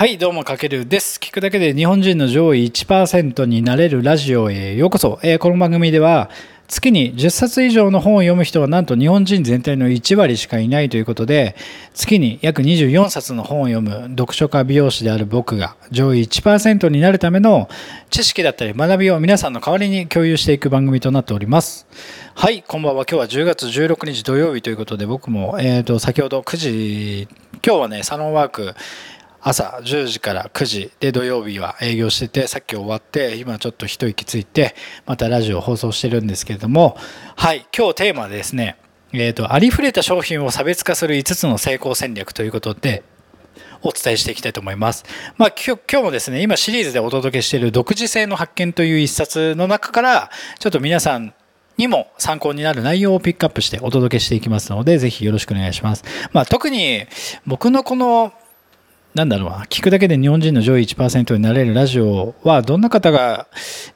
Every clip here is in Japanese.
はい、どうも、かけるです。聞くだけで日本人の上位1%になれるラジオへようこそ。えーこの番組では、月に10冊以上の本を読む人はなんと日本人全体の1割しかいないということで、月に約24冊の本を読む読書家美容師である僕が上位1%になるための知識だったり学びを皆さんの代わりに共有していく番組となっております。はい、こんばんは。今日は10月16日土曜日ということで、僕も、えー、と先ほど9時、今日はね、サロンワーク、朝10時から9時で土曜日は営業しててさっき終わって今ちょっと一息ついてまたラジオ放送してるんですけれどもはい今日テーマはですねえーとありふれた商品を差別化する5つの成功戦略ということでお伝えしていきたいと思います。まあ、今日今日もですね、今シリーズでお届けしている独自性の発見という一冊の中から、ちょっと皆さんにも参考になる内容をピックアップしてお届けしていきますので、ぜひよろしくお願いします。まあ、特に僕のこのなんだろう、聞くだけで日本人の上位1%になれるラジオは、どんな方が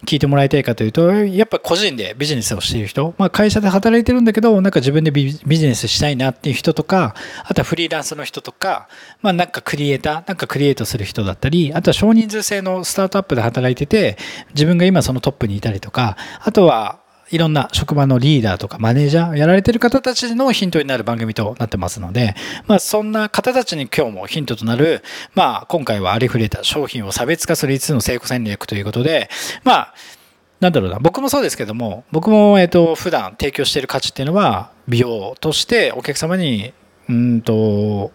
聞いてもらいたいかというと、やっぱ個人でビジネスをしている人、まあ、会社で働いてるんだけど、なんか自分でビジネスしたいなっていう人とか、あとはフリーランスの人とか、まあ、なんかクリエイター、なんかクリエイトする人だったり、あとは少人数制のスタートアップで働いてて、自分が今そのトップにいたりとか、あとはいろんな職場のリーダーとかマネージャーやられてる方たちのヒントになる番組となってますので、まあ、そんな方たちに今日もヒントとなる、まあ、今回はありふれた商品を差別化する5つの成功戦略ということで、まあ、なんだろうな、僕もそうですけども、僕も、えっと、普段提供している価値っていうのは、美容としてお客様に、うんと、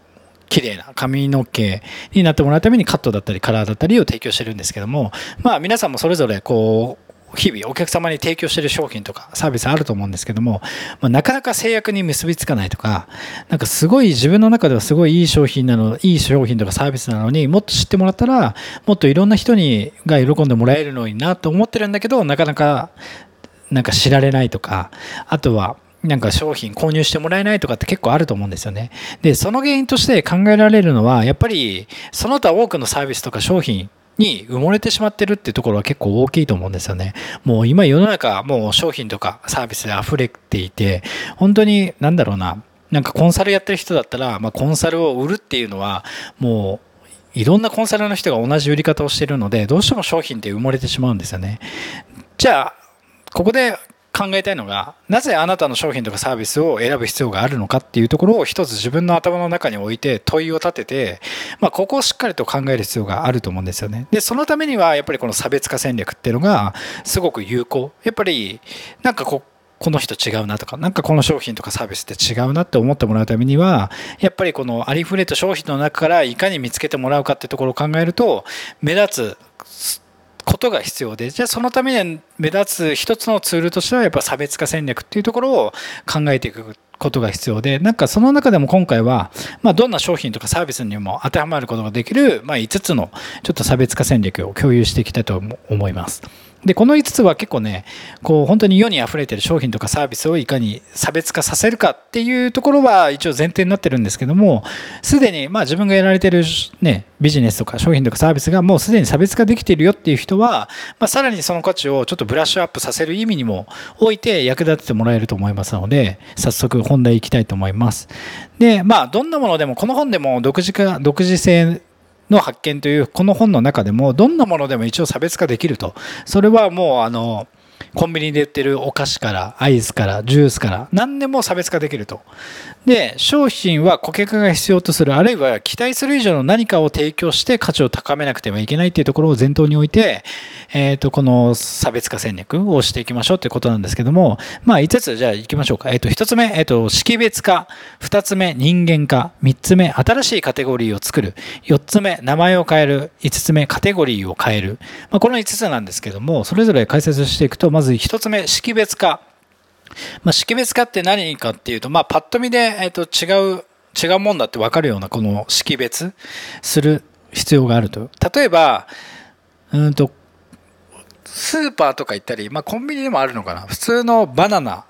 綺麗な髪の毛になってもらうためにカットだったりカラーだったりを提供してるんですけども、まあ皆さんもそれぞれこう、日々お客様に提供している商品とかサービスあると思うんですけども、まあ、なかなか制約に結びつかないとか、なんかすごい自分の中ではすごいいい商品なの、いい商品とかサービスなのにもっと知ってもらったら、もっといろんな人にが喜んでもらえるのになと思ってるんだけど、なかなかなんか知られないとか、あとはなんか商品購入してもらえないとかって結構あると思うんですよね。で、その原因として考えられるのは、やっぱりその他多くのサービスとか商品に埋もれてしまってるっていうところは結構大きいと思うんですよね。もう今世の中もう商品とかサービスで溢れていて、本当になんだろうな、なんかコンサルやってる人だったら、まあ、コンサルを売るっていうのはもういろんなコンサルの人が同じ売り方をしてるので、どうしても商品って埋もれてしまうんですよね。じゃあ、ここで考えたいのが、なぜあなたの商品とかサービスを選ぶ必要があるのかっていうところを一つ自分の頭の中に置いて問いを立てて、まあ、ここをしっかりと考える必要があると思うんですよね。で、そのためにはやっぱりこの差別化戦略っていうのがすごく有効。やっぱりなんかここの人違うなとか、なんかこの商品とかサービスって違うなって思ってもらうためには、やっぱりこのありふれた商品の中からいかに見つけてもらうかってところを考えると、目立つことが必要で、じゃあそのために目立つ一つのツールとしてはやっぱ差別化戦略っていうところを考えていくことが必要で、なんかその中でも今回は、まあどんな商品とかサービスにも当てはまることができる、まあ5つのちょっと差別化戦略を共有していきたいと思います。で、この5つは結構ね、こう本当に世に溢れてる商品とかサービスをいかに差別化させるかっていうところは一応前提になってるんですけども、すでにまあ自分がやられてるね、ビジネスとか商品とかサービスがもうすでに差別化できているよっていう人は、まあさらにその価値をちょっとブラッシュアップさせる意味にも置いて役立ててもらえると思いますので、早速本題いきたいと思います。で、まあどんなものでも、この本でも独自化、独自性の発見というこの本の中でもどんなものでも一応差別化できると。それはもうあのコンビニで売ってるお菓子からアイスからジュースから何でも差別化できると。で商品は顧客が必要とするあるいは期待する以上の何かを提供して価値を高めなくてはいけないっていうところを前頭に置いて、えー、とこの差別化戦略をしていきましょうということなんですけどもまあ5つじゃあいきましょうか、えー、と1つ目、えー、と識別化。2つ目人間化。3つ目新しいカテゴリーを作る。4つ目名前を変える。5つ目カテゴリーを変える、まあ、この5つなんですけどもそれぞれ解説していくとまず1つ目識別化まあ、識別化って何かっていうと、まあ、パッと見で、えー、と違う違うもんだって分かるようなこの識別する必要があると例えばうんとスーパーとか行ったり、まあ、コンビニでもあるのかな普通のバナナ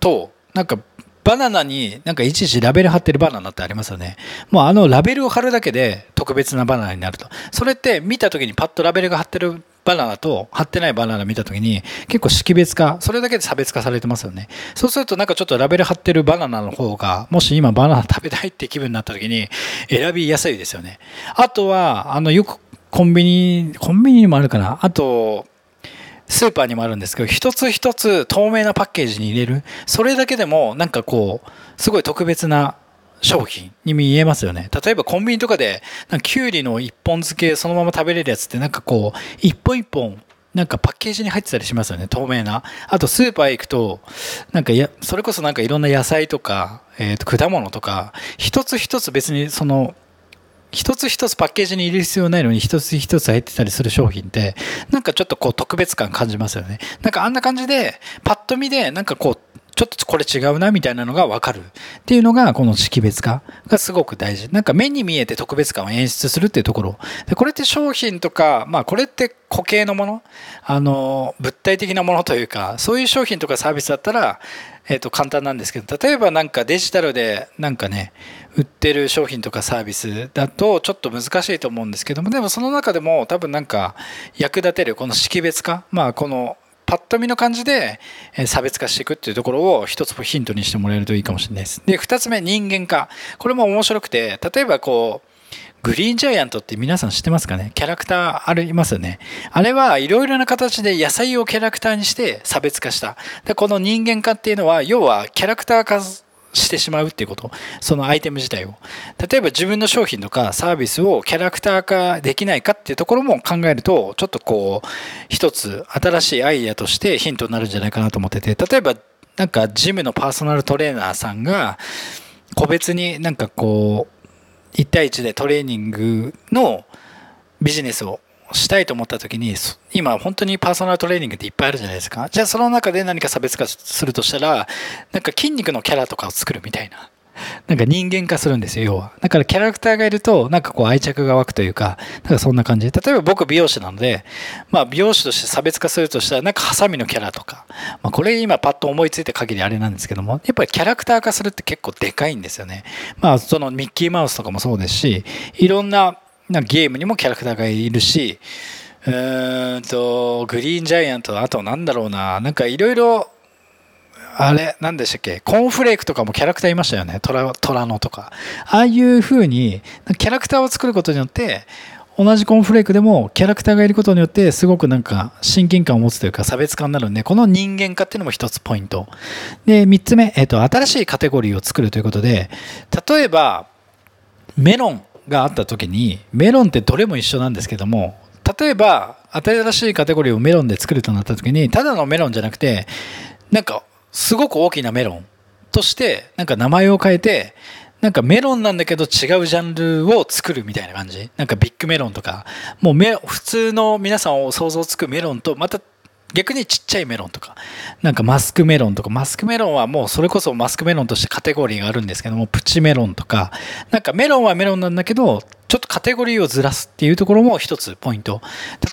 となんかバナナになんかいちいちラベル貼ってるバナナってありますよね。もうあのラベルを貼るだけで特別なバナナになると。それって見た時にパッとラベルが貼ってるバナナと貼ってないバナナ見た時に結構識別化それだけで差別化されてますよね。そうするとなんかちょっとラベル貼ってるバナナの方がもし今バナナ食べたいって気分になった時に選びやすいですよね。あとはあのよくコンビニコンビニにもあるかな。あとスーパーにもあるんですけど一つ一つ透明なパッケージに入れる。それだけでもなんかこうすごい特別な商品に見えますよね。例えばコンビニとかで、なんかキュウリの一本漬けそのまま食べれるやつってなんかこう、一本一本なんかパッケージに入ってたりしますよね、透明な。あとスーパー行くと、なんかや、それこそなんかいろんな野菜とか、えっ、ー、と、果物とか、一つ一つ別にその、一つ一つパッケージに入れる必要ないのに一つ一つ入ってたりする商品ってなんかちょっとこう特別感感じますよねなんかあんな感じでパッと見でなんかこうちょっとこれ違うなみたいなのが分かるっていうのがこの識別化がすごく大事。なんか目に見えて特別感を演出するっていうところ。でこれって商品とかまあこれって固形のもの。あの物体的なものというかそういう商品とかサービスだったらえー、と簡単なんですけど例えばなんかデジタルでなんかね売ってる商品とかサービスだとちょっと難しいと思うんですけどもでもその中でも多分なんか役立てるこの識別化まあこのパッと見の感じで差別化していくっていうところを一つヒントにしてもらえるといいかもしれないです。で、二つ目、人間化。これも面白くて、例えばこう、グリーンジャイアントって皆さん知ってますかね？キャラクターありますよね。あれはいろいろな形で野菜をキャラクターにして差別化した。でこの人間化っていうのは、要はキャラクター化してしまうっていうこと。そのアイテム自体を。例えば自分の商品とかサービスをキャラクター化できないかっていうところも考えるとちょっとこう一つ新しいアイデアとしてヒントになるんじゃないかなと思ってて。例えばなんかジムのパーソナルトレーナーさんが個別になんかこう1対1でトレーニングのビジネスをしたいと思った時に今本当にパーソナルトレーニングっていっぱいあるじゃないですか。じゃあその中で何か差別化するとしたらなんか筋肉のキャラとかを作るみたいな。なんか人間化するんですよ要は。だからキャラクターがいるとなんかこう愛着が湧くというかなんかそんな感じ。で例えば僕美容師なのでまあ美容師として差別化するとしたらなんかハサミのキャラとか、まあ、これ今パッと思いついた限りあれなんですけどもやっぱりキャラクター化するって結構でかいんですよね。まあそのミッキーマウスとかもそうですしいろんなゲームにもキャラクターがいるし、うーんと、グリーンジャイアント、あとなんだろうな、なんかいろいろ、あれ、何でしたっけ？コーンフレークとかもキャラクターいましたよね。トラ、トラノとか。ああいう風に、キャラクターを作ることによって、同じコーンフレークでもキャラクターがいることによってすごくなんか親近感を持つというか差別化になるんでこの人間化っていうのも一つポイントで3つ目、えっと、新しいカテゴリーを作るということで例えばメロンがあった時にメロンってどれも一緒なんですけども例えば新しいカテゴリーをメロンで作るとなった時にただのメロンじゃなくてなんかすごく大きなメロンとしてなんか名前を変えてなんかメロンなんだけど違うジャンルを作るみたいな感じ。なんかビッグメロンとか。もう普通の皆さんを想像つくメロンとまた逆にちっちゃいメロンとか、なんかマスクメロンとか、マスクメロンはもうそれこそマスクメロンとしてカテゴリーがあるんですけども、プチメロンとか、なんかメロンはメロンなんだけど、ちょっとカテゴリーをずらすっていうところも一つポイント。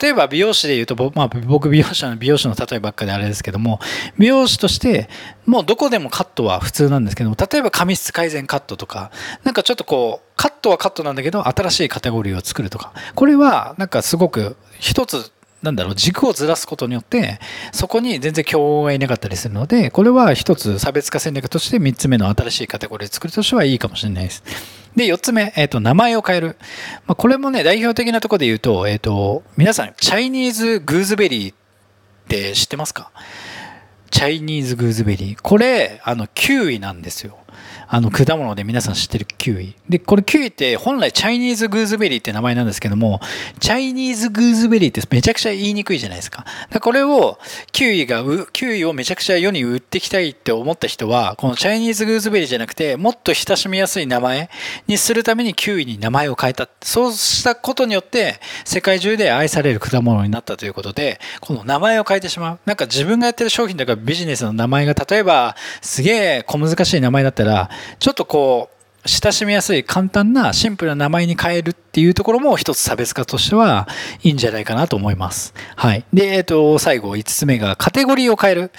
例えば美容師で言うと、まあ、僕美容師の美容師の例えばっかであれですけども、美容師としてもうどこでもカットは普通なんですけども、例えば髪質改善カットとか、なんかちょっとこう、カットはカットなんだけど、新しいカテゴリーを作るとか、これはなんかすごく一つなんだろう軸をずらすことによってそこに全然競合がいなかったりするのでこれは一つ差別化戦略として3つ目の新しいカテゴリー作りとしてはいいかもしれないです。で4つ目、えーと、名前を変える、まあ、これもね代表的なところで言うと,、えーと、皆さんチャイニーズグーズベリーって知ってますか？チャイニーズグーズベリーこれあのキウイなんですよあの、果物で皆さん知ってるキウイ。で、これキウイって本来チャイニーズグーズベリーって名前なんですけども、チャイニーズグーズベリーってめちゃくちゃ言いにくいじゃないですか。だこれを、キウイが、キウイをめちゃくちゃ世に売っていきたいって思った人は、このチャイニーズグーズベリーじゃなくて、もっと親しみやすい名前にするためにキウイに名前を変えた。そうしたことによって、世界中で愛される果物になったということで、この名前を変えてしまう。なんか自分がやってる商品とかビジネスの名前が、例えば、すげえ小難しい名前だったら、ちょっとこう親しみやすい簡単なシンプルな名前に変えるっていうところも一つ差別化としてはいいんじゃないかなと思います。はい。で、えっ、と、最後5つ目がカテゴリーを変える。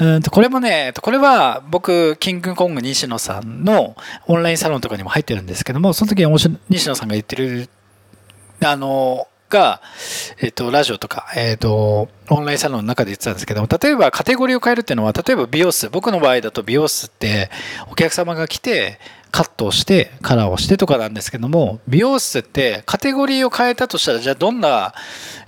うんとこれもね、これは僕、キングコング西野さんのオンラインサロンとかにも入ってるんですけども、その時に西野さんが言ってる、あの、が、えっと、ラジオとか、えっと、オンラインサロンの中で言ってたんですけども、例えばカテゴリーを変えるっていうのは、例えば美容室、僕の場合だと美容室ってお客様が来て、カットをして、カラーをしてとかなんですけども、美容室ってカテゴリーを変えたとしたら、じゃあどんな、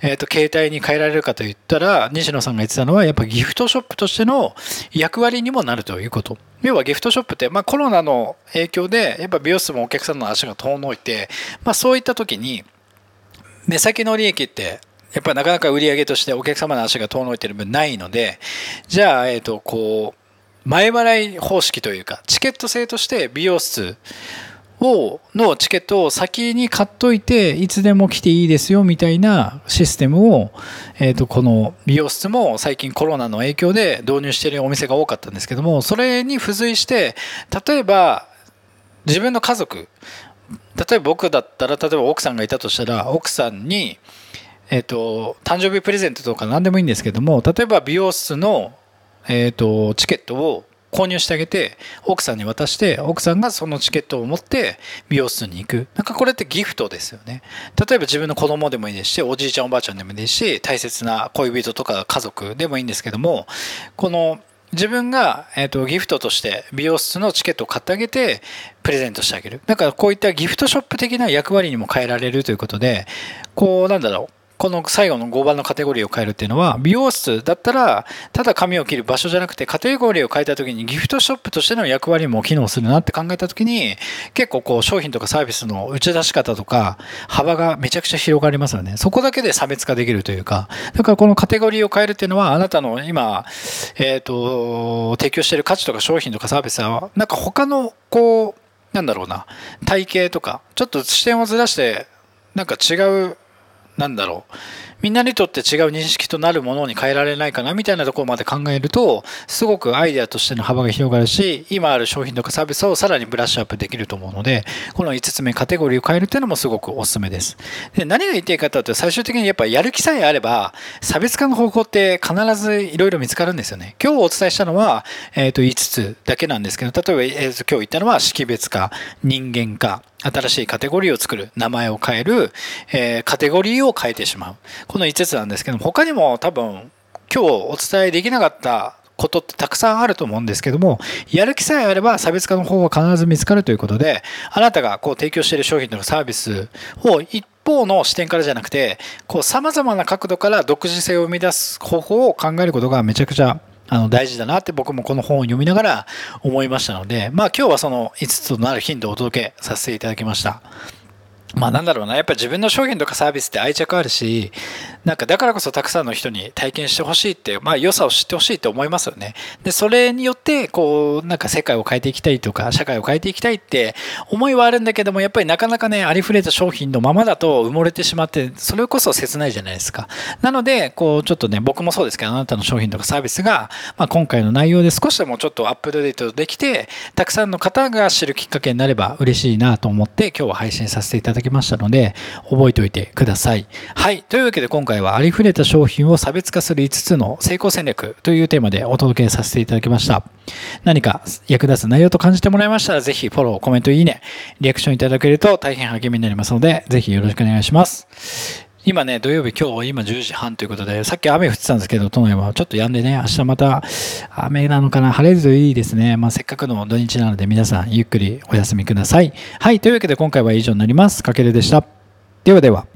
えっと、携帯に変えられるかといったら、西野さんが言ってたのは、やっぱギフトショップとしての役割にもなるということ。要はギフトショップって、まあ、コロナの影響で、やっぱ美容室もお客さんの足が遠のいて、まあ、そういった時に、目先の利益ってやっぱりなかなか売り上げとしてお客様の足が遠のいてる分ないので、じゃあ、えっ、ー、と、こう、前払い方式というか、チケット制として美容室を、のチケットを先に買っといて、いつでも来ていいですよみたいなシステムを、えっ、ー、と、この美容室も最近コロナの影響で導入しているお店が多かったんですけども、それに付随して、例えば、自分の家族、例えば僕だったら、例えば奥さんがいたとしたら、奥さんに、え、ー、と、誕生日プレゼントとか何でもいいんですけども、例えば美容室の、えっ、ー、と、チケットを購入してあげて、奥さんに渡して、奥さんがそのチケットを持って美容室に行く。なんかこれってギフトですよね。例えば自分の子供でもいいですし、おじいちゃんおばあちゃんでもいいですし、大切な恋人とか家族でもいいんですけども、この自分が、えーと、ギフトとして美容室のチケットを買ってあげてプレゼントしてあげる。だからこういったギフトショップ的な役割にも変えられるということでこうなんだろう。この最後の5番のカテゴリーを変えるっていうのは、美容室だったら、ただ髪を切る場所じゃなくて、カテゴリーを変えた時にギフトショップとしての役割も機能するなって考えた時に、結構こう商品とかサービスの打ち出し方とか、幅がめちゃくちゃ広がりますよね。そこだけで差別化できるというか、だからこのカテゴリーを変えるっていうのは、あなたの今、えっ、と、提供している価値とか商品とかサービスは、なんか他のこう、なんだろうな、体系とか、ちょっと視点をずらして、なんか違うなんだろう。みんなにとって違う認識となるものに変えられないかなみたいなところまで考えるとすごくアイデアとしての幅が広がるし今ある商品とかサービスをさらにブラッシュアップできると思うのでこの5つ目カテゴリーを変えるっていうのもすごくおすすめです。で何が言いたいかというと最終的にやっぱやる気さえあれば差別化の方法って必ずいろいろ見つかるんですよね。今日お伝えしたのは、えー、と5つだけなんですけど例えば、えー、今日言ったのは識別化人間化新しいカテゴリーを作る名前を変える、えー、カテゴリーを変えてしまう。この5つなんですけども他にも多分今日お伝えできなかったことってたくさんあると思うんですけども、やる気さえあれば差別化の方法は必ず見つかるということで、あなたがこう提供している商品とかサービスを一方の視点からじゃなくて、こう様々な角度から独自性を生み出す方法を考えることがめちゃくちゃあの大事だなって僕もこの本を読みながら思いましたので、まあ今日はその5つとなる頻度をお届けさせていただきました。まあなんだろうな、やっぱ自分の商品とかサービスって愛着あるし、なんかだからこそたくさんの人に体験してほしいって、まあ良さを知ってほしいって思いますよね。で、それによって、こう、なんか世界を変えていきたいとか、社会を変えていきたいって思いはあるんだけども、やっぱりなかなかね、ありふれた商品のままだと埋もれてしまって、それこそ切ないじゃないですか。なので、こう、ちょっとね、僕もそうですけど、あなたの商品とかサービスが、まあ今回の内容で少しでもちょっとアップデートできて、たくさんの方が知るきっかけになれば嬉しいなと思って、今日は配信させていただきましたので、覚えておいてください。はい。というわけで今回はありふれた商品を差別化する5つの成功戦略というテーマでお届けさせていただきました。何か役立つ内容と感じてもらいましたら、ぜひフォロー、コメント、いいね、リアクションいただけると大変励みになりますので、ぜひよろしくお願いします。今ね、土曜日、今日今10時半ということで、さっき雨降ってたんですけど、都内はちょっと止んでね、明日また雨なのかな、晴れるといいですね。まあ、せっかくの土日なので皆さんゆっくりお休みください。はい、というわけで今回は以上になります。かけるでした。ではでは。